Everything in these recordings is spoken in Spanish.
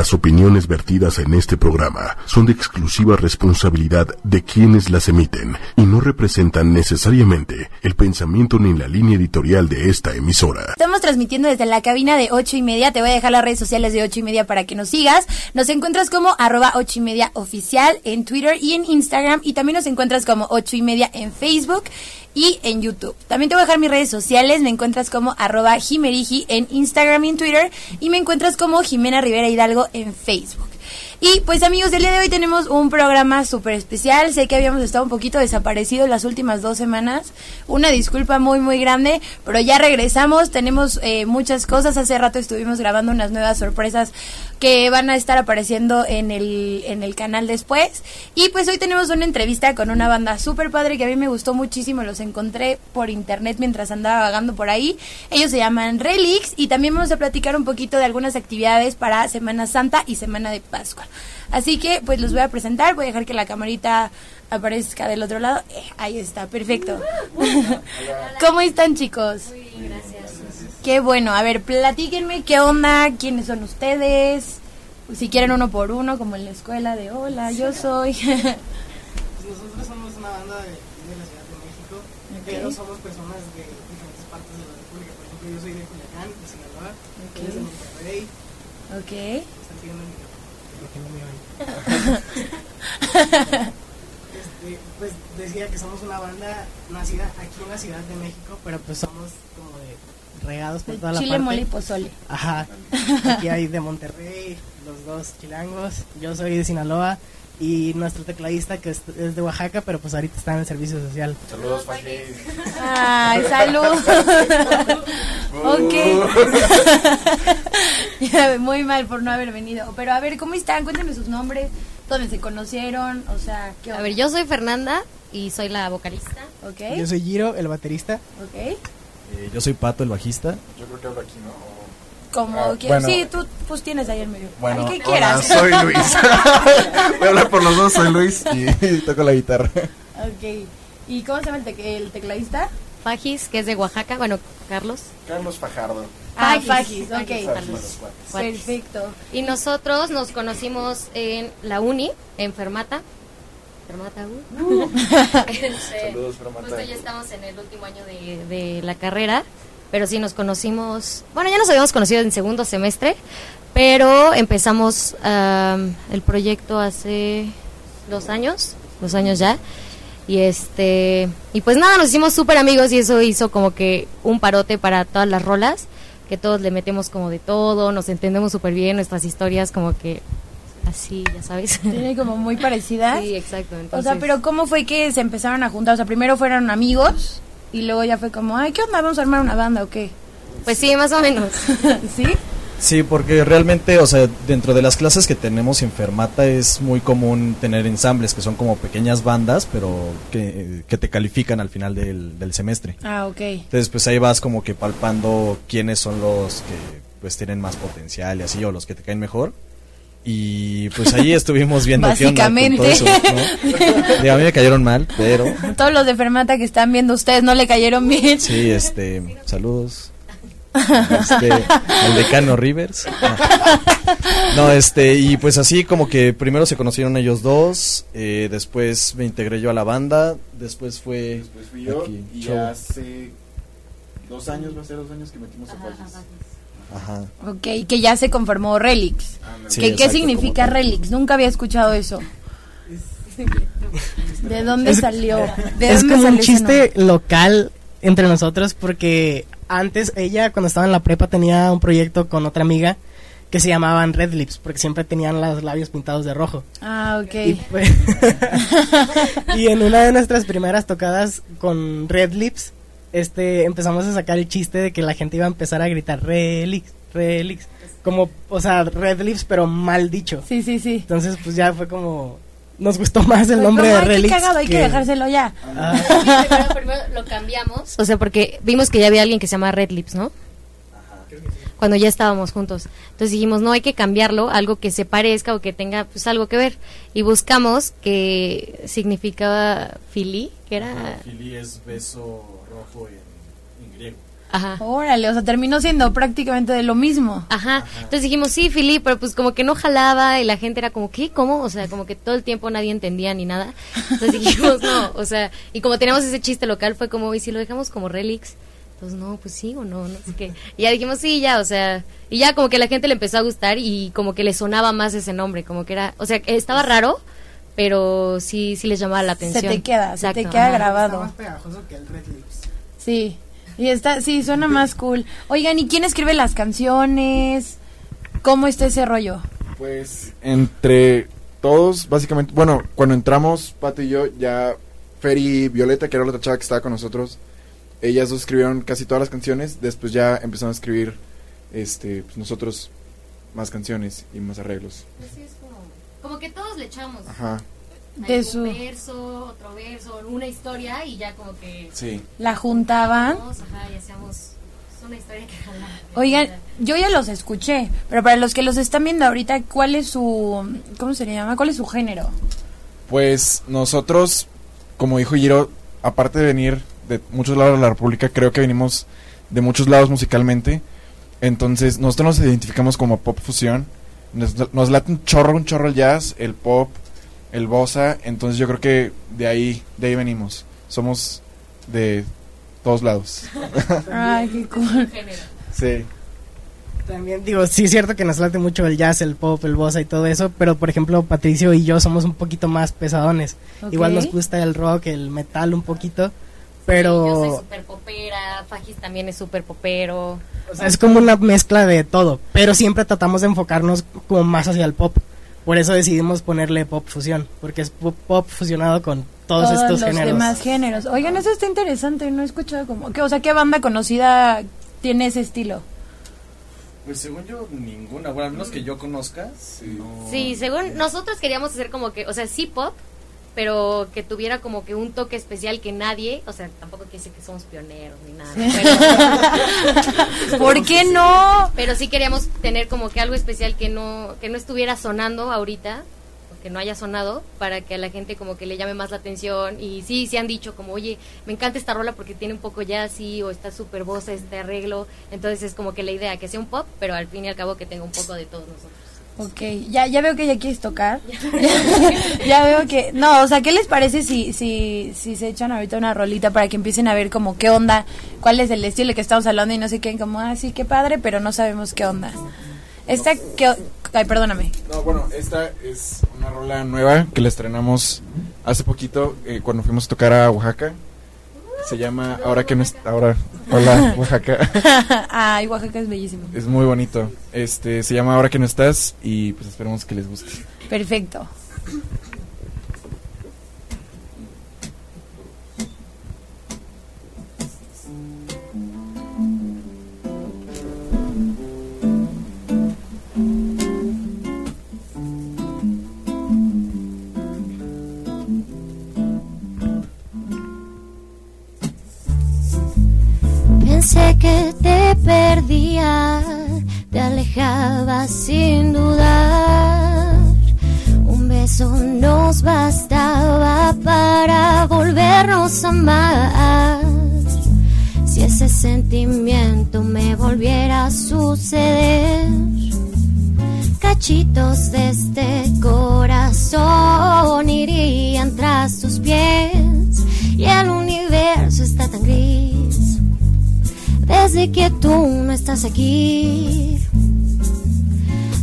Las opiniones vertidas en este programa son de exclusiva responsabilidad de quienes las emiten y no representan necesariamente el pensamiento ni la línea editorial de esta emisora. Estamos transmitiendo desde la cabina de ocho y media. Te voy a dejar las redes sociales de ocho y media para que nos sigas. Nos encuentras como arroba ocho y media oficial en Twitter y en Instagram. Y también nos encuentras como ocho y media en Facebook y en YouTube. También te voy a dejar mis redes sociales. Me encuentras como arroba jimerigi en Instagram y en Twitter. Y me encuentras como Jimena Rivera Hidalgo en Facebook. Y pues amigos, el día de hoy tenemos un programa súper especial. Sé que habíamos estado un poquito desaparecidos las últimas dos semanas. Una disculpa muy, muy grande, pero ya regresamos. Tenemos eh, muchas cosas. Hace rato estuvimos grabando unas nuevas sorpresas que van a estar apareciendo en el, en el canal después. Y pues hoy tenemos una entrevista con una banda súper padre que a mí me gustó muchísimo. Los encontré por internet mientras andaba vagando por ahí. Ellos se llaman Relix y también vamos a platicar un poquito de algunas actividades para Semana Santa y Semana de Pascua. Así que pues los voy a presentar, voy a dejar que la camarita aparezca del otro lado. Eh, ahí está, perfecto. ¿Cómo están chicos? Muy bien. Qué bueno, a ver, platíquenme qué onda, quiénes son ustedes, si quieren uno por uno, como en la escuela de hola, yo soy. Pues nosotros somos una banda de, de la Ciudad de México, pero somos personas de diferentes partes de la República. Por ejemplo, yo soy de Culiacán, de Sinaloa, Ok. él es de Monterrey, ok. están siguiendo mi porque no me oyen. Este, pues decía que somos una banda nacida aquí en la Ciudad de México, pero pues somos como de regados por toda la Chile, parte. mole y pozole. Ajá. Aquí hay de Monterrey, los dos chilangos. Yo soy de Sinaloa y nuestro tecladista que es, es de Oaxaca, pero pues ahorita está en el servicio social. Saludos, Faji. Ay, salud. ok. Muy mal por no haber venido. Pero a ver, ¿cómo están? Cuéntenme sus nombres, dónde se conocieron, o sea, ¿qué A ver, yo soy Fernanda y soy la vocalista. Ok, Yo soy Giro, el baterista. ok. Eh, yo soy Pato, el bajista. Yo creo que hablo aquí, ¿no? Como Ah, que, bueno. sí, tú pues tienes ahí en medio. Bueno, Ay, ¿qué hola, quieras? soy Luis. Voy a hablar por los dos, soy Luis y toco la guitarra. ok. ¿Y cómo se llama el, el tecladista? Fajis, que es de Oaxaca. Bueno, Carlos. Carlos Fajardo. Ah, Fajis, Fajis, ok. Fajis. Perfecto. Y nosotros nos conocimos en la uni, en Fermata. Fermata U. Este, Saludos, Fermata. Justo ya estamos en el último año de, de la carrera, pero sí nos conocimos, bueno, ya nos habíamos conocido en segundo semestre, pero empezamos am, el proyecto hace dos años, dos años ya, y este, y pues nada, nos hicimos súper amigos y eso hizo como que un parote para todas las rolas, que todos le metemos como de todo, nos entendemos súper bien, nuestras historias como que así, ya sabes. Tiene como muy parecida. Sí, exacto. O Entonces, sea, pero ¿cómo fue que se empezaron a juntar? O sea, primero fueron amigos y luego ya fue como, ay, ¿qué onda? ¿Vamos a armar una banda o qué? Pues sí, más o menos. ¿Sí? Sí, porque realmente, o sea, dentro de las clases que tenemos en Fermata es muy común tener ensambles que son como pequeñas bandas, pero que, que te califican al final del, del semestre. Ah, ok. Entonces, pues ahí vas como que palpando quiénes son los que pues tienen más potencial y así, o los que te caen mejor. Y pues ahí estuvimos viendo qué onda con todo Básicamente. eso, ¿no? Digo, a mí me cayeron mal, pero Todos los de Fermata que están viendo ustedes no le cayeron bien. sí, este, saludos. Este, al decano Rivers. No, este, y pues así como que primero se conocieron ellos dos, eh, después me integré yo a la banda, después fue Después fui yo aquí, y show. hace dos años, va a ser dos años que metimos a Fajis. Ajá. Ok, que ya se conformó Relix. Sí, ¿Qué, ¿Qué exacto, significa. Relix? Nunca había escuchado eso. ¿De dónde Es- salió? ¿De es dónde como un salió chiste local entre nosotros porque antes ella cuando estaba en la prepa tenía un proyecto con otra amiga que se llamaban Red Lips porque siempre tenían los labios pintados de rojo. Ah, ok. Y, pues- y en una de nuestras primeras tocadas con Red Lips, este, empezamos a sacar el chiste de que la gente iba a empezar a gritar Relix, Relix, como, o sea, Red Lips pero mal dicho. Sí, sí, sí. Entonces, pues ya fue como, nos gustó más el Fue nombre de "Ay, qué Relix. cagado, hay que dejárselo ya. Ah, primero, primero lo cambiamos. O sea, porque vimos que ya había alguien que se llama Red Lips, ¿no? Cuando ya estábamos juntos. Entonces dijimos, no hay que cambiarlo, algo que se parezca o que tenga pues algo que ver. Y buscamos que significaba fili, que era... Fili es beso rojo en, en griego. Ajá. Órale, o sea, terminó siendo prácticamente de lo mismo. Ajá. Entonces dijimos, sí, Fili, pero pues como que no jalaba y la gente era como, ¿qué? ¿Cómo? O sea, como que todo el tiempo nadie entendía ni nada. Entonces dijimos, no, o sea, y como teníamos ese chiste local, fue como, ¿y si lo dejamos como Relix? Entonces, no, pues sí o no, no sé qué. Y ya dijimos, sí, ya, o sea, y ya como que la gente le empezó a gustar y como que le sonaba más ese nombre, como que era, o sea, estaba raro, pero sí, sí les llamaba la Se atención. te queda, se te queda ajá. grabado. pegajoso que el Red Lips. Sí. Y está, sí, suena más cool. Oigan, ¿y quién escribe las canciones? ¿Cómo está ese rollo? Pues entre todos, básicamente, bueno, cuando entramos, Pato y yo, ya Fer y Violeta, que era la otra chava que estaba con nosotros, ellas dos escribieron casi todas las canciones, después ya empezamos a escribir este, pues, nosotros más canciones y más arreglos. Pues es como, como que todos le echamos. Ajá, De su- verso, otro verso, una historia y ya como que sí. La juntaban. Ajá, y hacíamos una historia que jala. Oigan, yo ya los escuché, pero para los que los están viendo ahorita, ¿cuál es su, cómo se le llama? ¿Cuál es su género? Pues nosotros, como dijo Giro, aparte de venir de muchos lados de la República, creo que venimos de muchos lados musicalmente. Entonces, nosotros nos identificamos como pop fusión. Nos, nos late un chorro, un chorro el jazz, el pop, el bossa. Entonces, yo creo que de ahí, de ahí venimos. Somos de todos lados. Ay, qué cool. Sí. También digo, sí es cierto que nos late mucho el jazz, el pop, el bossa y todo eso, pero por ejemplo Patricio y yo somos un poquito más pesadones. Igual nos gusta el rock, el metal un poquito, Yo soy pero súper popera, Fajis también es súper popero. o sea, es como una mezcla de todo, pero siempre tratamos de enfocarnos como más hacia el pop. Por eso decidimos ponerle pop fusión, porque es pop, pop fusionado con todos, Todos estos los géneros. demás géneros. Oigan, eso está interesante, no he escuchado como, que, o sea, ¿qué banda conocida tiene ese estilo? Pues según yo, ninguna. Bueno, al menos que yo conozca. no- Sí, según nosotros queríamos hacer como que, o sea, sí pop, pero que tuviera como que un toque especial que nadie, o sea, tampoco quiere decir que somos pioneros ni nada, pero, ¿Por qué no? pero sí queríamos tener como que algo especial que no que no estuviera sonando ahorita, o que no haya sonado, para que a la gente como que le llame más la atención y sí, sí han dicho como, oye, me encanta esta rola porque tiene un poco jazzy o está súper voz este arreglo, entonces es como que la idea que sea un pop, pero al fin y al cabo que tenga un poco de todos nosotros. Ok, ya, ya veo que ya quieres tocar. ya veo que... No, o sea, ¿qué les parece si, si, si se echan ahorita una rolita para que empiecen a ver como qué onda, cuál es el estilo que estamos hablando y no sé qué, como, ah, sí, qué padre, pero no sabemos qué onda. Esta, que... Ay, perdóname. No, bueno, esta es una rola nueva que la estrenamos hace poquito eh, cuando fuimos a tocar a Oaxaca. Se llama Ahora que no es... Ahora... Hola, Oaxaca. Ay, Oaxaca es bellísimo. Es muy bonito. Este, se llama Ahora que no estás y pues esperemos que les guste. Perfecto.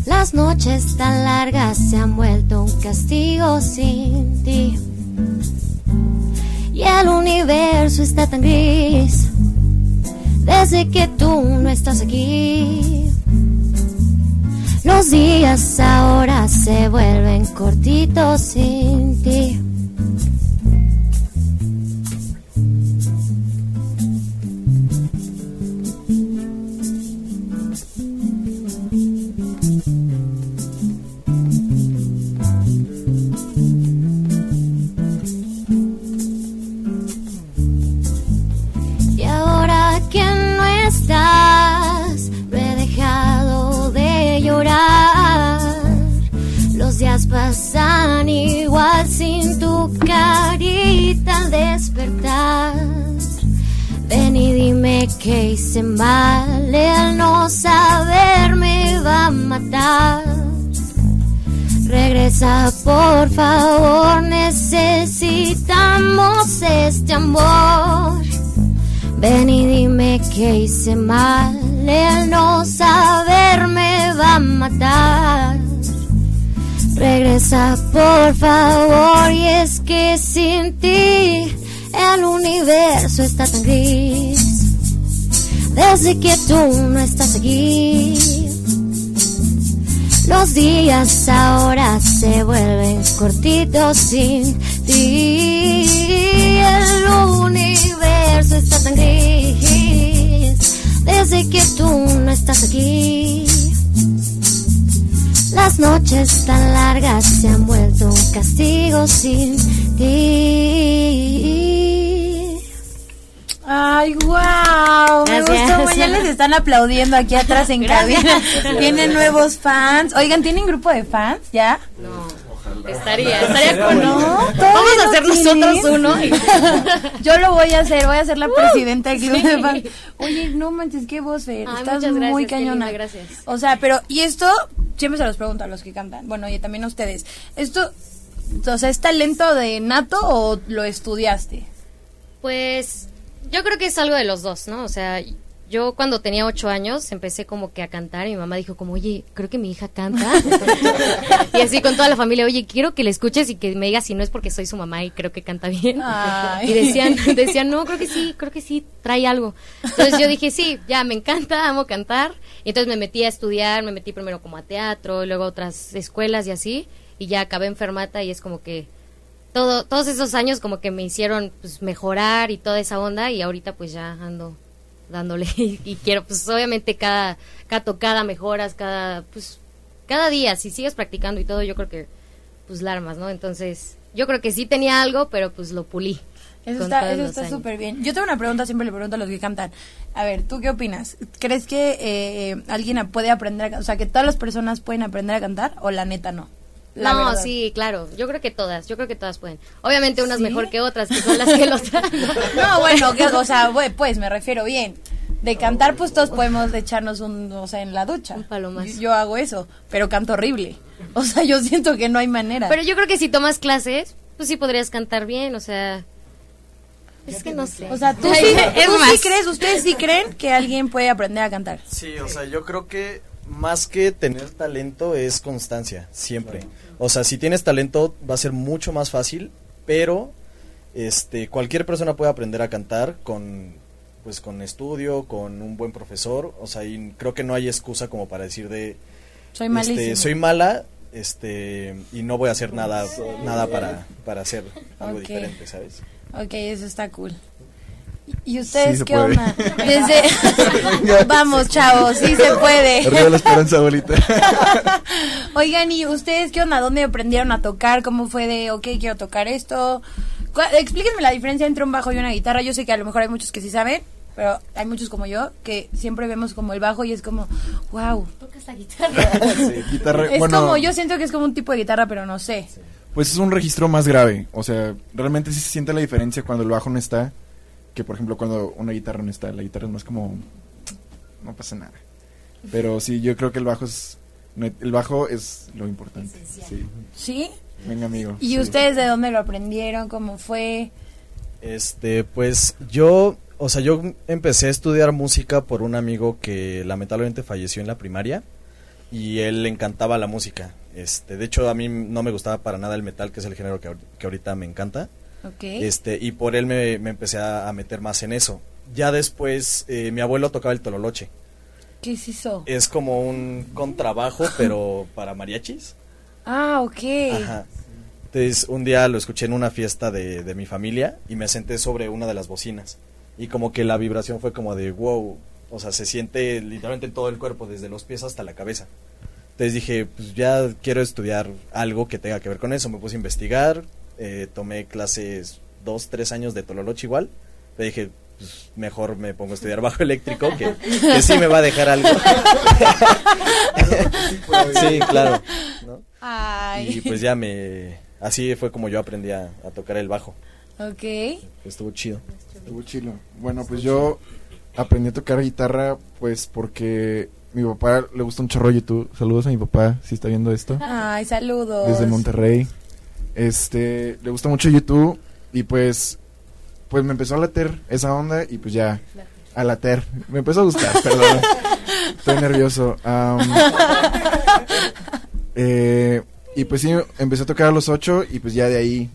Las noches tan largas se han vuelto un castigo sin ti. Y el universo está tan gris desde que tú no estás aquí. Los días ahora se vuelven cortitos sin ti. Mal, el no saber me va a matar. Regresa por favor, necesitamos este amor. Ven y dime que hice mal, el no saber me va a matar. Regresa por favor y es que sin ti el universo está tan gris. Desde que tú no estás aquí, los días ahora se vuelven cortitos sin ti. El universo está tan gris. Desde que tú no estás aquí. Las noches tan largas se han vuelto un castigo sin ti. Ay, wow, me gustó. Ya les están aplaudiendo aquí atrás en cabina. Tienen nuevos fans. Oigan, ¿tienen grupo de fans ya? Estaría, estaría con ¿No? Vamos ¿Todavía a no hacer nosotros uno. Yo lo voy a hacer, voy a ser la presidenta del club sí. de fans. Oye, no manches, qué voz, Fer. Ay, Estás muchas gracias, muy cañona. linda, gracias. O sea, pero, y esto siempre se los pregunto a los que cantan. Bueno, y también a ustedes. ¿Esto, o sea, es talento de nato o lo estudiaste? Pues yo creo que es algo de los dos, ¿no? O sea, yo cuando tenía ocho años empecé como que a cantar y mi mamá dijo como, oye, creo que mi hija canta. y así con toda la familia, oye, quiero que le escuches y que me digas si no es porque soy su mamá y creo que canta bien. Ay. Y decían, decían, no, creo que sí, creo que sí, trae algo. Entonces yo dije, sí, ya, me encanta, amo cantar. Y entonces me metí a estudiar, me metí primero como a teatro, y luego a otras escuelas y así. Y ya acabé enfermata y es como que todo, todos esos años como que me hicieron pues, mejorar y toda esa onda y ahorita pues ya ando dándole y, y quiero pues obviamente cada, cada tocada mejoras, cada pues cada día si sigues practicando y todo yo creo que pues la armas, ¿no? Entonces yo creo que sí tenía algo pero pues lo pulí. Eso está, eso está súper bien. Yo tengo una pregunta, siempre le pregunto a los que cantan. A ver, ¿tú qué opinas? ¿Crees que eh, alguien a- puede aprender a cantar? O sea, que todas las personas pueden aprender a cantar o la neta no? La no, verdad. sí, claro. Yo creo que todas. Yo creo que todas pueden. Obviamente unas ¿Sí? mejor que otras, que son las que los. No, bueno, que, o sea, pues me refiero bien. De cantar, pues todos podemos echarnos un, o sea, en la ducha. Un palo más. Yo, yo hago eso, pero canto horrible. O sea, yo siento que no hay manera. Pero yo creo que si tomas clases, pues sí podrías cantar bien, o sea. Es que no sé. o sea, tú, sí, tú sí crees, ustedes sí creen que alguien puede aprender a cantar. Sí, o sea, yo creo que más que tener talento es constancia, siempre. O sea, si tienes talento va a ser mucho más fácil, pero este cualquier persona puede aprender a cantar con pues con estudio, con un buen profesor, o sea, y creo que no hay excusa como para decir de Soy este, soy mala, este y no voy a hacer nada nada para para hacer algo diferente, ¿sabes? Ok, eso está cool. ¿Y ustedes Sí qué puede. onda? Desde... Vamos, chavos, sí se puede. Arriba la esperanza, abuelita. Oigan, ¿y ustedes qué onda? ¿Dónde aprendieron a tocar? ¿Cómo fue de, ok, quiero tocar esto? Explíquenme la diferencia entre un bajo y una guitarra. Yo sé que a lo mejor hay muchos que sí saben, pero hay muchos como yo que siempre vemos como el bajo y es como, wow. Tocas la guitarra. Sí, guitarra, Es bueno, como, yo siento que es como un tipo de guitarra, pero no sé. Pues es un registro más grave. O sea, realmente sí se siente la diferencia cuando el bajo no está. Que por ejemplo cuando una guitarra no está. La guitarra es más como. No pasa nada. Pero sí, yo creo que el bajo es. El bajo es lo importante. Sí. ¿Sí? Venga, amigo. ¿Y sí. ustedes de dónde lo aprendieron? ¿Cómo fue? Este, pues yo, o sea, yo empecé a estudiar música por un amigo que lamentablemente falleció en la primaria y él le encantaba la música. Este, de hecho a mí no me gustaba para nada el metal, que es el género que, que ahorita me encanta. Este, y por él me, me empecé a, a meter más en eso. Ya después eh, mi abuelo tocaba el tololoche. ¿Qué es eso? Es como un contrabajo, pero para mariachis. Ah, ok. Ajá. Entonces, un día lo escuché en una fiesta de, de mi familia y me senté sobre una de las bocinas. Y como que la vibración fue como de wow. O sea, se siente literalmente en todo el cuerpo, desde los pies hasta la cabeza. Entonces dije, pues ya quiero estudiar algo que tenga que ver con eso. Me puse a investigar, eh, tomé clases dos, tres años de Tololoche igual. Le dije, pues mejor me pongo a estudiar bajo eléctrico, que, que sí me va a dejar algo. sí, claro. ¿no? Ay. Y pues ya me... Así fue como yo aprendí a, a tocar el bajo. Ok. Estuvo chido. Estuvo chilo. Bueno, pues yo aprendí a tocar guitarra pues porque mi papá le gusta un chorro YouTube. Saludos a mi papá si está viendo esto. Ay, saludos. Desde Monterrey. Este, le gusta mucho YouTube y pues pues me empezó a later esa onda y pues ya a later. Me empezó a gustar, perdón. Estoy nervioso. Eh, y pues sí, empecé a tocar a los ocho y pues ya de ahí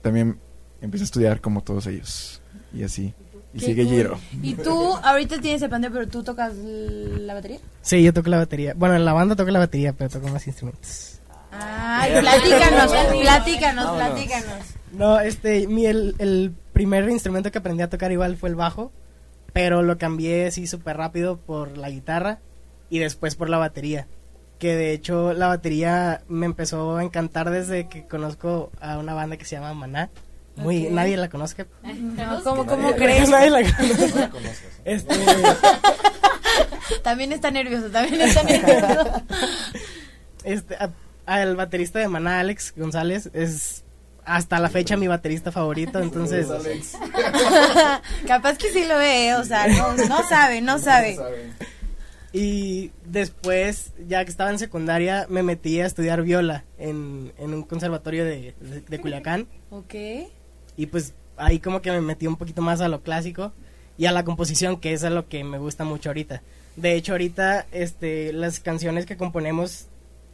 también empecé a estudiar como todos ellos. Y así. Y sigue cool. Giro. ¿Y tú ahorita tienes el pandero, pero tú tocas la batería? Sí, yo toco la batería. Bueno, en la banda toco la batería, pero toco más instrumentos. Ay, platícanos, platícanos, platícanos. No, este, mi, el, el primer instrumento que aprendí a tocar igual fue el bajo, pero lo cambié así súper rápido por la guitarra y después por la batería. Que de hecho la batería me empezó a encantar desde que conozco a una banda que se llama Maná. Muy, nadie la conozca. No, ¿Cómo, cómo crees? nadie la conoce. Este, También está nervioso, también está nervioso. este, a- al baterista de Maná, Alex González, es hasta la fecha mi baterista favorito, entonces... Capaz que sí lo ve, o sea, no, no sabe, no sabe. Y después, ya que estaba en secundaria, me metí a estudiar viola en, en un conservatorio de, de, de Culiacán. Ok. Y pues ahí como que me metí un poquito más a lo clásico y a la composición, que es a lo que me gusta mucho ahorita. De hecho, ahorita este, las canciones que componemos,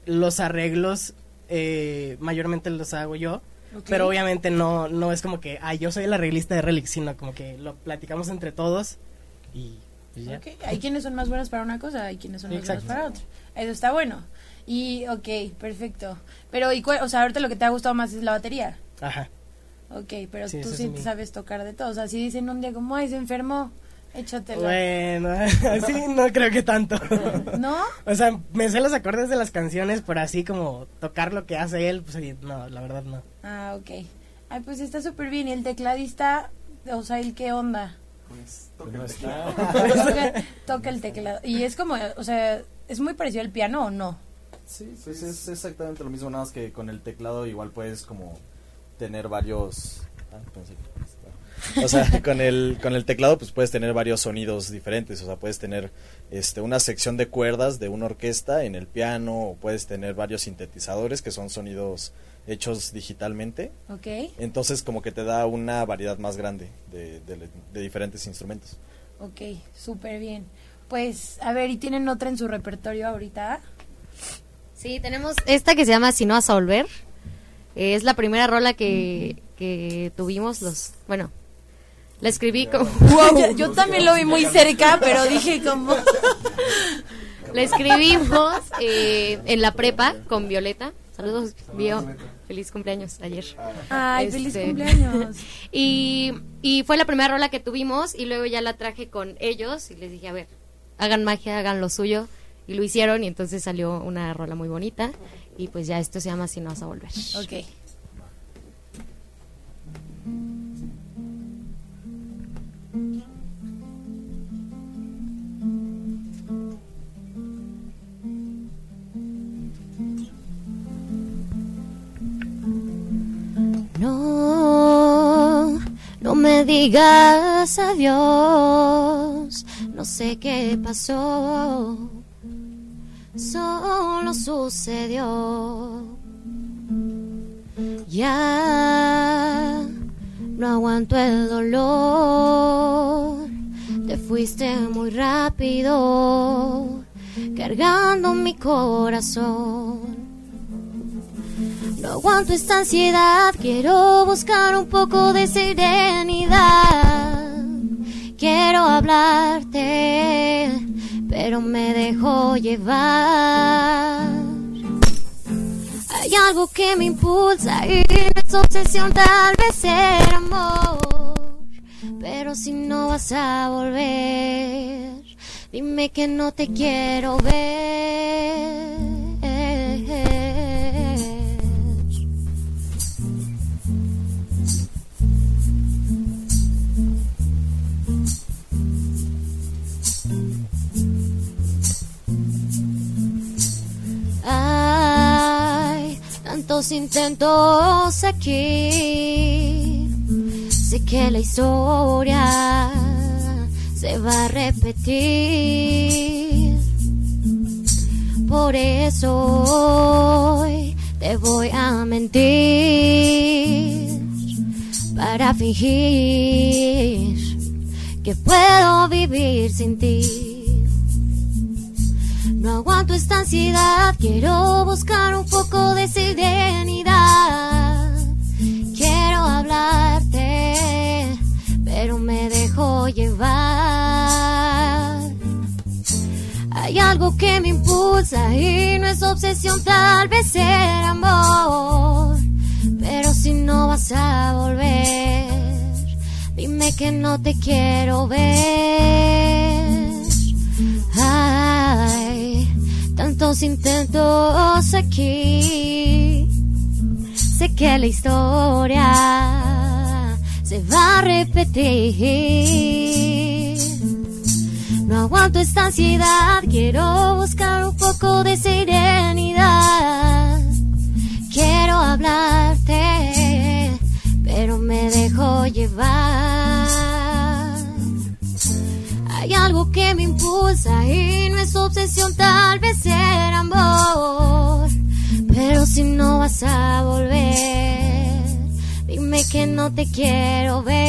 los arreglos, eh, mayormente los hago yo. Pero obviamente no, no es como que, ah, yo soy el arreglista de Relic, sino como que lo platicamos entre todos y, y ya. Ok, Hay quienes son más buenos para una cosa, hay quienes son más Exacto. buenos para otra. Eso está bueno. Y, ok, perfecto. Pero, ¿y cuál- o sea, ahorita lo que te ha gustado más es la batería. Ajá. Ok, pero Sí, tú sí te sabes tocar de todo. O sea, si dicen un día como, ay, se enfermó, échatelo. Bueno, así no creo que tanto. ¿No? O sea, me sé los acordes de las canciones, pero así como tocar lo que hace él, pues sí, no, la verdad no. Ah, ok. Ay, pues está súper bien. ¿Y el tecladista? O sea, ¿el qué onda? toca, toca el teclado. Y es como, o sea, ¿es muy parecido al piano o no? Sí, pues es exactamente lo mismo, nada más que con el teclado igual puedes como tener varios... Ah, pensé que estaba- O sea, con el, con el teclado pues puedes tener varios sonidos diferentes, o sea, puedes tener este, una sección de cuerdas de una orquesta en el piano, o puedes tener varios sintetizadores que son sonidos hechos digitalmente, Ok. entonces como que te da una variedad más grande de, de- de diferentes instrumentos. Ok, súper bien. Pues, a ver, ¿y tienen otra en su repertorio ahorita? Sí, tenemos esta que se llama Si no vas a volver. Eh, Es la primera rola que, que tuvimos los... Bueno, la escribí como... Wow, yo, yo también lo vi muy cerca, pero dije como... La escribimos eh, en la prepa con Violeta. Saludos, Bio. Feliz cumpleaños ayer. Ay, Este, feliz cumpleaños. Y, y fue la primera rola que tuvimos y luego ya la traje con ellos y les dije, a ver, hagan magia, hagan lo suyo. Y lo hicieron y entonces salió una rola muy bonita. Y pues ya esto se llama Si no vas a volver. Ok. Digas adiós. No sé qué pasó. Solo sucedió. Ya no aguanto el dolor. Te fuiste muy rápido, cargando mi corazón. Aguanto esta ansiedad, quiero buscar un poco de serenidad. Quiero hablarte, pero me dejo llevar. Hay algo que me impulsa y es obsesión, tal vez ser amor. Pero si no vas a volver, dime que no te quiero ver. Tantos intentos aquí Sé que la historia se va a repetir. Por eso hoy te voy a mentir para fingir que puedo vivir sin ti. Esta ansiedad, quiero buscar un poco de serenidad. Quiero hablarte, pero me dejo llevar. Hay algo que me impulsa y no es obsesión, tal vez ser amor. Pero si no vas a volver, dime que no te quiero ver. Tantos intentos aquí. Sé que la historia se va a repetir. No aguanto esta ansiedad, quiero buscar un poco de serenidad. Quiero hablarte, pero me dejo llevar. Algo que me impulsa y no es obsesión, tal vez ser amor. Pero si no vas a volver, dime que no te quiero ver.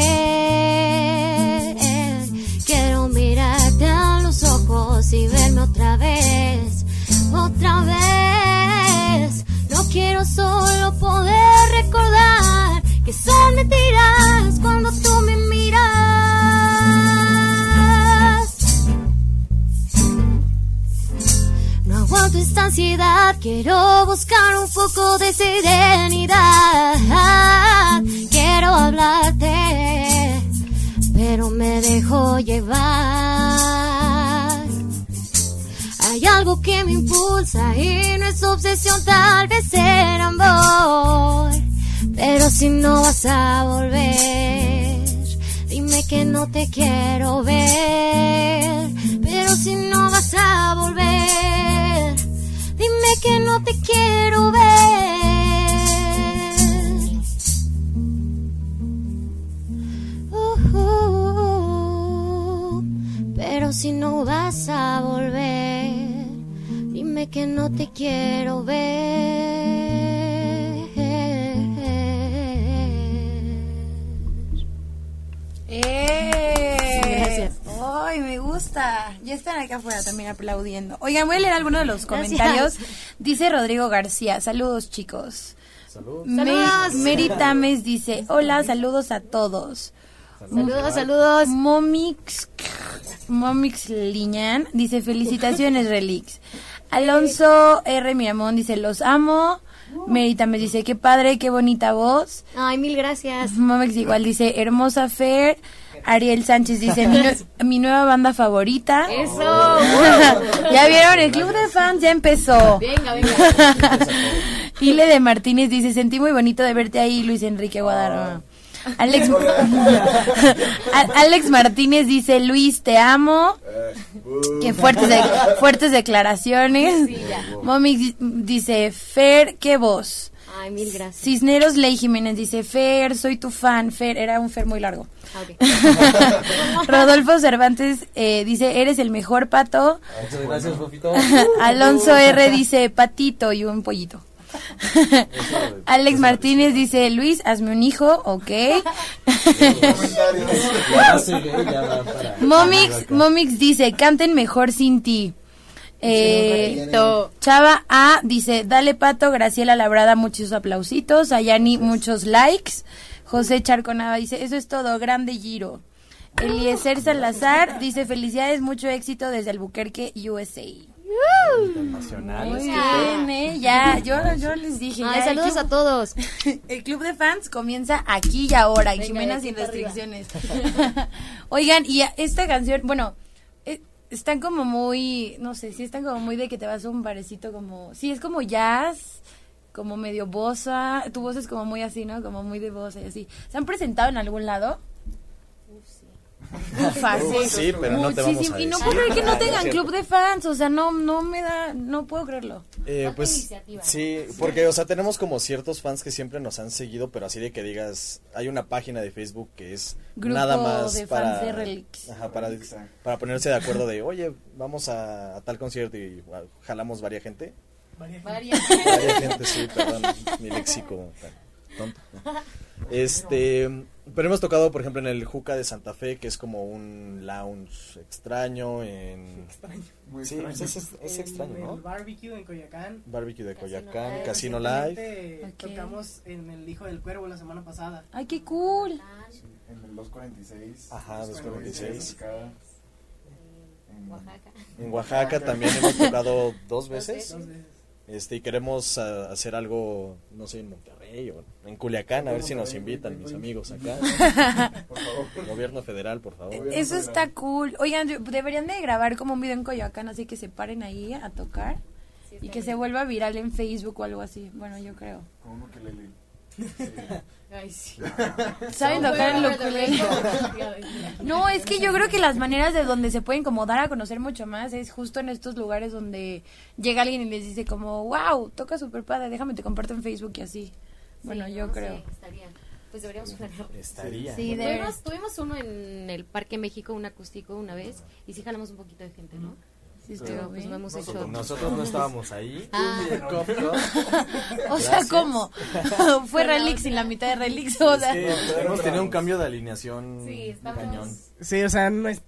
Quiero mirarte a los ojos y verme otra vez, otra vez. No quiero solo poder recordar que son mentiras cuando tú me miras. Aguanto esta ansiedad, quiero buscar un poco de serenidad. Quiero hablarte, pero me dejo llevar. Hay algo que me impulsa y no es obsesión, tal vez ser amor. Pero si no vas a volver, dime que no te quiero ver. Pero si no vas a volver, que no te quiero ver. Uh, uh. Pero si no vas a volver, dime que no te quiero ver. ¡Ay, me gusta! Ya están acá afuera también aplaudiendo. Oigan, voy a leer algunos de los comentarios. Dice Rodrigo García, saludos chicos. Saludos. Me- Saludos. Mary Tames dice, hola, saludos a todos. Saludos, saludos. Momix, Momix Liñán dice, felicitaciones, Relix. Alonso R. Miramón dice, los amo. Mary Tames dice, qué padre, qué bonita voz. Ay, mil gracias. Momex igual dice, hermosa Fer. Ariel Sánchez dice, mi, nue- mi nueva banda favorita. Eso. ya vieron, el club de fans ya empezó. Venga, venga. Ile de Martínez dice, sentí muy bonito de verte ahí, Luis Enrique Guadarrama. Alex, Alex Martínez dice, Luis, te amo. Qué fuertes, de- fuertes declaraciones. Momix di- dice, Fer, qué voz. Ay, mil gracias. Cisneros Ley Jiménez dice, Fer, soy tu fan. Fer, era un Fer muy largo. Ah. Rodolfo Cervantes eh, dice, eres el mejor pato. Muchas gracias, Fofito. Alonso R dice, patito y un pollito. Alex Martínez dice, Luis, hazme un hijo, ok. Momix, Momix dice, canten mejor sin ti. Eh, Chava A dice, dale pato, Graciela Labrada, muchos aplausitos, Ayani, muchos likes. José Charconava dice, eso es todo, grande giro. Eliezer Salazar dice, felicidades, mucho éxito desde Albuquerque, USA. Muy bien, ¿eh? Ya, yo, yo les dije. Ay, ya, saludos club- a todos. El club de fans comienza aquí y ahora, en Jimena sin arriba. restricciones. Oigan, y esta canción, bueno, están como muy, no sé, sí están como muy de que te vas a un barecito como, sí, es como jazz, como medio bossa, tu voz es como muy así, ¿no? Como muy de bossa y así. ¿Se han presentado en algún lado? Ufa, sí. Pero no te vamos a Muchísimo. Y no decir. puedo creer que no Ah, tengan club de fans, o sea, no, no me da, no puedo creerlo. Eh, pues sí, porque o sea, tenemos como ciertos fans que siempre nos han seguido, pero así de que digas, hay una página de Facebook que es Grupo nada más de para fans de. Ajá, para, para ponerse de acuerdo de, "Oye, vamos a, a tal concierto y bueno, jalamos varias gente." Varias. Varias gente, sí, perdón, mi léxico tonto. Este, pero hemos tocado, por ejemplo, en el Juca de Santa Fe, que es como un lounge extraño en Muy Sí, extraño. pues es, es extraño, En ¿no? el barbecue en Coyacán. Barbecue de Casino Coyacán, Live. Casino Live. Recientemente Ok. Tocamos en el Hijo del Cuervo la semana pasada. Ay, qué cool. En el 246. Ajá, 246. Acá, en Oaxaca. En Oaxaca también hemos tocado dos veces. Dos veces. Este, y queremos ah, hacer algo, no sé, en Monterrey o en Culiacán, a ver si nos invitan mis amigos acá. Por favor. Gobierno federal, por favor. Eso está cool. Oigan, deberían de grabar como un video en Coyoacán, así que se paren ahí a tocar Sí, y que se vuelva viral en Facebook o algo así. Bueno, yo creo. Uno que le Ay, sí. ¿Saben tocar el ukulele? No, es que yo creo que las maneras de donde se pueden como dar a conocer mucho más es justo en estos lugares donde llega alguien y les dice como, wow, toca super padre, déjame te comparto en Facebook y así. Bueno, Sí, yo no creo. sé, estaría. Pues deberíamos. Estaría. Sí, de Tuvimos, tuvimos uno en el Parque México, un acústico una vez, y sí jalamos un poquito de gente, ¿no? Sí, Pero pues no hemos hecho... Nosotros no estábamos ahí. Ah. O sea. ¿cómo? Fue Relix y la mitad de Relix. O sea, Es que hemos tenido un cambio de alineación Sí, estamos... cañón. Sí, o sea, no es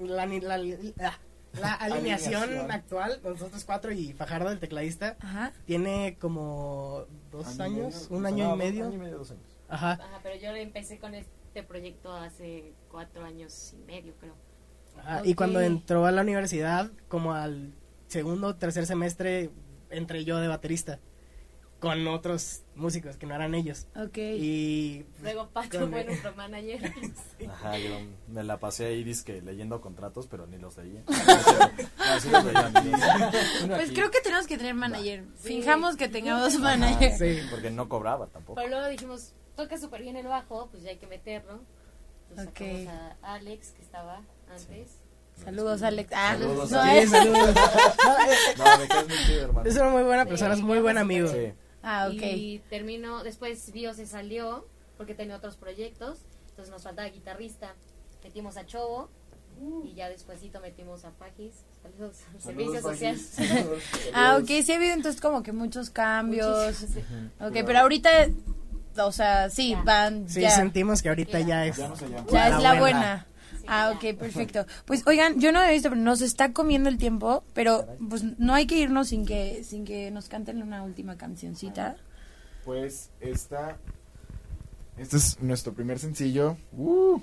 la, la, la- la alineación Alineación. actual, nosotros cuatro y Fajardo, el tecladista, Ajá. tiene como dos Año años, medio. un No, año y medio. Año y medio, dos años. Ajá. Ajá, pero yo empecé con este proyecto hace cuatro años y medio, creo. Ajá, Ok. Y cuando entró a la universidad, como al segundo o tercer semestre, entré yo de baterista con otros músicos que no eran ellos. Ok. Y Luego Pato Con- fue nuestro manager. Ajá, yo me la pasé ahí disque leyendo contratos, pero ni los leía. Los. Uno Pues creo que tenemos que tener manager. Sí. Fijamos que tengamos manager. sí, Porque no cobraba tampoco. Pero luego dijimos, toca súper bien el bajo, pues ya hay que meterlo. Entonces Ok. sacamos a Alex, que estaba antes. Saludos, Alex. Ah, Saludos, no, sí, saludos. No, me caes muy chido, hermano. Es una muy buena persona, es muy buen amigo. Sí. Ah, ok. Y terminó, después Bio se salió porque tenía otros proyectos. Entonces nos faltaba guitarrista. Metimos a Chobo. Y ya despuesito metimos a Pagis. Saludos, Servicio Saludos, Social. Pagis. Ah, ok, sí ha habido entonces como que muchos cambios. Muchísimo, sí. Ok, pero ahorita, o sea, sí, Ya. van Sí, ya. sentimos que ahorita ya es. Ya no llama. Ya la es la buena. Ah, ok, perfecto. Pues oigan, yo no he visto, pero nos está comiendo el tiempo, pero pues no hay que irnos sin que sin que nos canten una última cancioncita. Pues esta. Este es nuestro primer sencillo. Uh,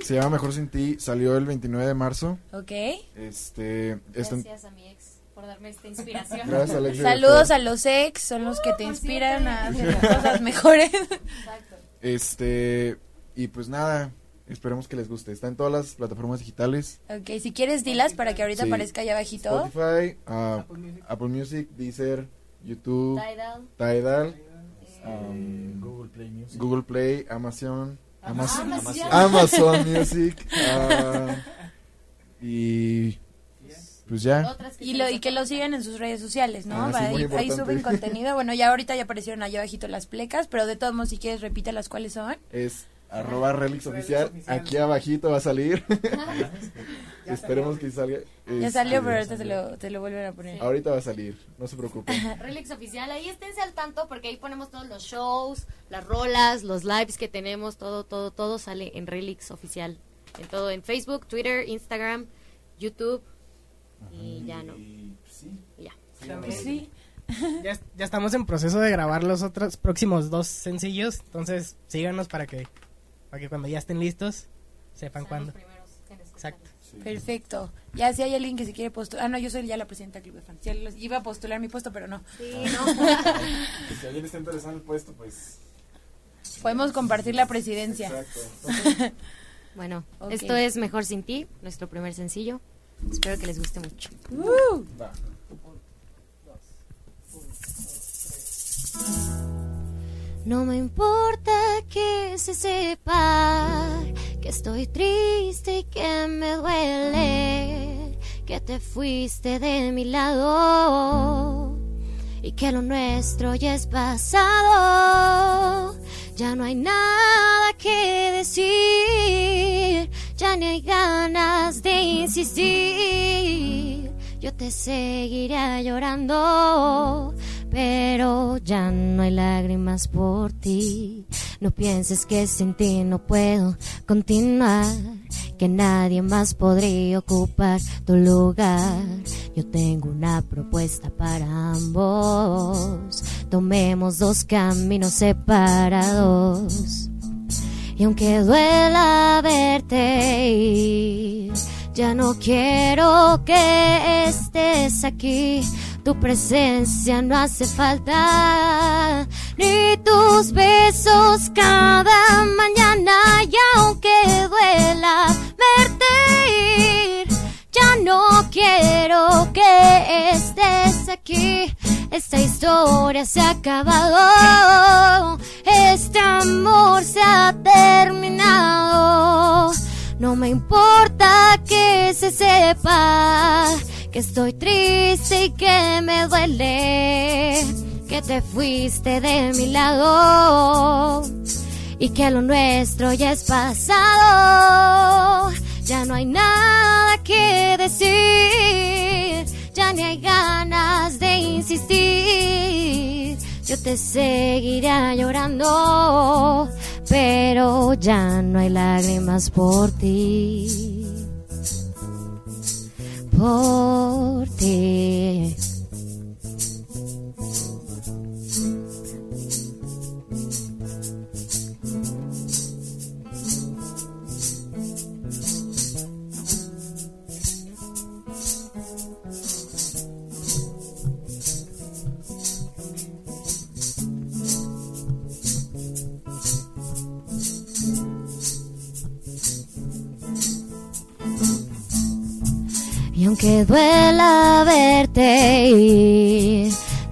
se llama Mejor Sin Ti. Salió el 29 de marzo. Ok. Este. este Gracias a mi ex por darme esta inspiración. gracias. Saludos a los ex, son los que te por inspiran a hacer las cosas mejores. Exacto. Este. Y pues nada. Esperemos que les guste. Está en todas las plataformas digitales. Ok, si quieres dilas para que ahorita Sí. aparezca allá abajito. Spotify, ah, Apple Music. Apple Music, Deezer, YouTube, Tidal. Tidal, eh, Eh, Google Play Music. Google Play, Amazon, Amazon, Amazon. Amazon Music. ah, y pues ya. Y, lo, y que lo sigan en sus redes sociales, ¿no? Ah, sí, ahí, ahí suben contenido. Bueno, ya ahorita ya aparecieron allá abajito las plecas, pero de todos modos, si quieres, repite las cuáles son. Es arroba Relix oficial. Oficial. Aquí abajito va a salir. Ya Esperemos que salga. Ya Este, salió, pero ahorita te lo, te lo vuelven a poner. Ahorita va a salir, no se preocupen. Relix oficial, ahí esténse al tanto porque ahí ponemos todos los shows, las rolas, los lives que tenemos, todo, todo, todo sale en Relix oficial. En todo, en Facebook, Twitter, Instagram, YouTube y ya no. Y, sí, y ya. Pues sí. Ya, ya estamos en proceso de grabar los otros próximos dos sencillos. Entonces, síganos para que, para que cuando ya estén listos, sepan Sean cuándo. Exacto. Perfecto. Ya si hay alguien que se quiere postular. Ah, no, yo soy ya la presidenta del Club de Fans. Ya los- iba a postular mi puesto, pero no. Sí, no. Si alguien está interesado en el puesto, pues. Podemos compartir la presidencia. Exacto. bueno, esto es Mejor Sin Ti, nuestro primer sencillo. Espero que les guste mucho. ¡Uh! Va. No me importa que se sepa que estoy triste y que me duele, que te fuiste de mi lado y que lo nuestro ya es pasado. Ya no hay nada que decir, ya ni hay ganas de insistir. Yo te seguiré llorando, pero ya no hay lágrimas por ti. No pienses que sin ti no puedo continuar, que nadie más podría ocupar tu lugar. Yo tengo una propuesta para ambos. Tomemos dos caminos separados. Y aunque duela verte ir, ya no quiero que estés aquí. Tu presencia no hace falta, ni tus besos cada mañana. Y aunque duela verte ir, ya no quiero que estés aquí. Esta historia se ha acabado. Este amor se ha terminado. No me importa que se sepa que estoy triste y que me duele. Que te fuiste de mi lado y que lo nuestro ya es pasado. Ya no hay nada que decir, ya ni hay ganas de insistir. Yo te seguiré llorando, pero ya no hay lágrimas por ti. Por ti. Aunque duela verte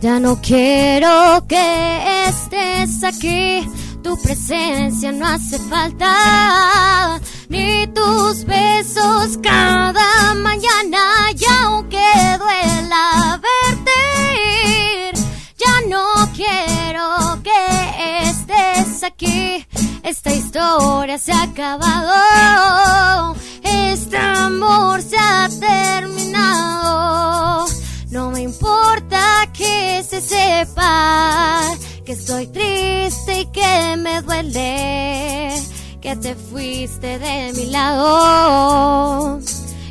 ya no quiero que estés aquí. Tu presencia no hace falta, ni tus besos cada mañana. Y aunque duela verte ya no quiero que estés aquí. Esta historia se ha acabado. Este amor se ha terminado. No me importa que se sepa que estoy triste y que me duele. Que te fuiste de mi lado.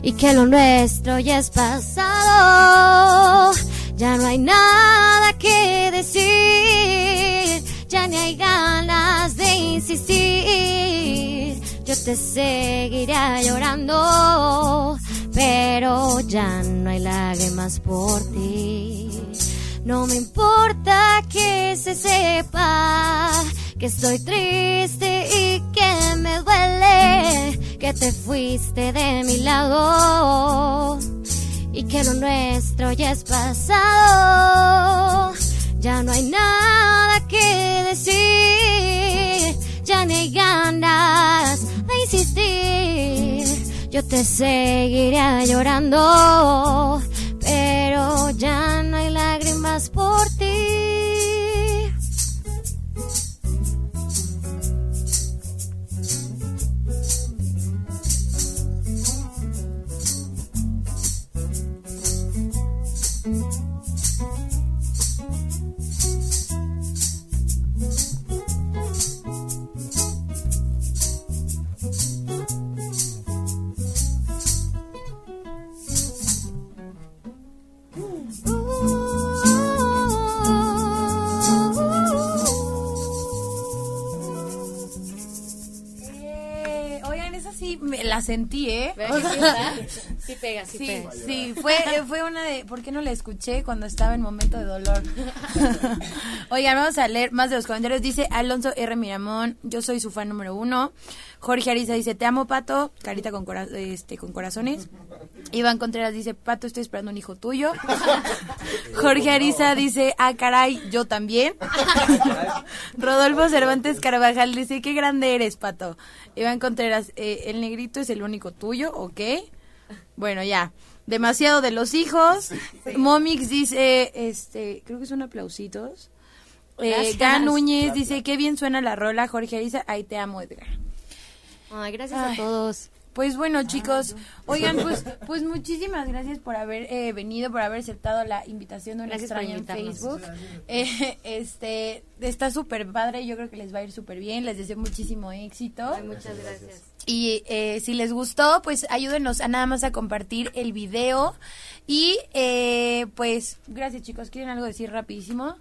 Y que lo nuestro ya es pasado. Ya no hay nada que decir. Ya ni hay ganas de insistir. Te seguiré llorando, pero ya no hay lágrimas por ti. No me importa que se sepa que estoy triste y que me duele que te fuiste de mi lado y que lo nuestro ya es pasado. Ya no hay nada que decir, te seguiré llorando, la sentí, ¿eh? ¿Verdad que sí pega, sí, Sí, pega. sí, fue, fue una de, ¿por qué no la escuché cuando estaba en momento de dolor? Oigan, vamos a leer más de los comentarios. Dice Alonso R. Miramón, yo soy su fan número uno. Jorge Ariza dice, te amo, Pato, carita con, cora- este, con corazones. Iván Contreras dice, Pato, estoy esperando un hijo tuyo. Jorge Ariza dice, ah, caray, yo también. Rodolfo Cervantes Carvajal dice, qué grande eres, Pato. Iván Contreras, eh, el negrito es el único tuyo, ¿ok? Bueno, ya. Demasiado de los hijos. Momix dice, este, creo que son aplausitos. Eh. Gan Núñez dice, qué bien suena la rola. Jorge Ariza, ahí te amo, Edgar. Ay, gracias Ay. a todos. Pues bueno, chicos, oigan, pues, pues muchísimas gracias por haber eh, venido, por haber aceptado la invitación de una Gracias extraña en. Facebook. Eh, este, está súper padre, yo creo que les va a ir súper bien, les deseo muchísimo éxito. Ay, muchas gracias. Y eh, si les gustó, pues ayúdenos a nada más a compartir el video. Y eh, pues, gracias chicos, ¿quieren algo decir rapidísimo?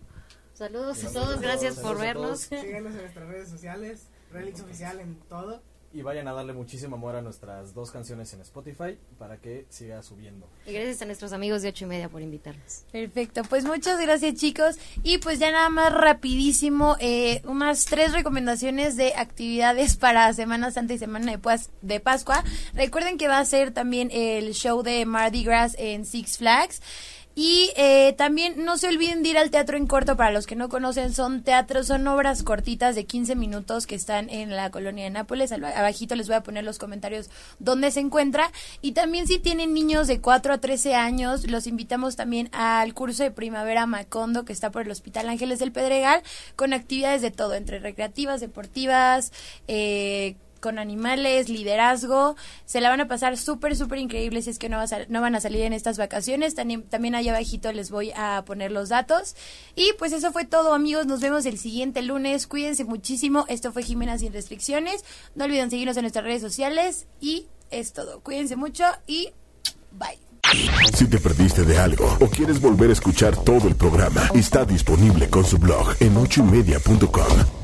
Saludos a todos, gracias por vernos. Síganos en nuestras redes sociales, Relix Oficial en todo. Y vayan a darle muchísimo amor a nuestras dos canciones en Spotify para que siga subiendo. Y gracias a nuestros amigos de ocho y media por invitarnos. Perfecto, pues muchas gracias chicos y pues ya nada más rapidísimo eh, unas tres recomendaciones de actividades para Semana Santa y Semana de, Pas- de Pascua. Recuerden que va a ser también el show de Mardi Gras en Six Flags. Y eh, también no se olviden de ir al teatro en corto, para los que no conocen, son teatros, son obras cortitas de 15 minutos que están en la colonia de Nápoles. Abajito les voy a poner los comentarios donde se encuentra. Y también si tienen niños de 4 a 13 años, los invitamos también al curso de primavera Macondo que está por el Hospital Ángeles del Pedregal, con actividades de todo, entre recreativas, deportivas, eh, con animales, liderazgo. Se la van a pasar súper, súper increíble si es que no, va a no van a salir en estas vacaciones. También, también allá abajito les voy a poner los datos. Y pues eso fue todo, amigos. Nos vemos el siguiente lunes. Cuídense muchísimo. Esto fue Jimena Sin Restricciones. No olviden seguirnos en nuestras redes sociales. Y es todo. Cuídense mucho y bye. Si te perdiste de algo o quieres volver a escuchar todo el programa, está disponible con su blog en ochoymedia.com.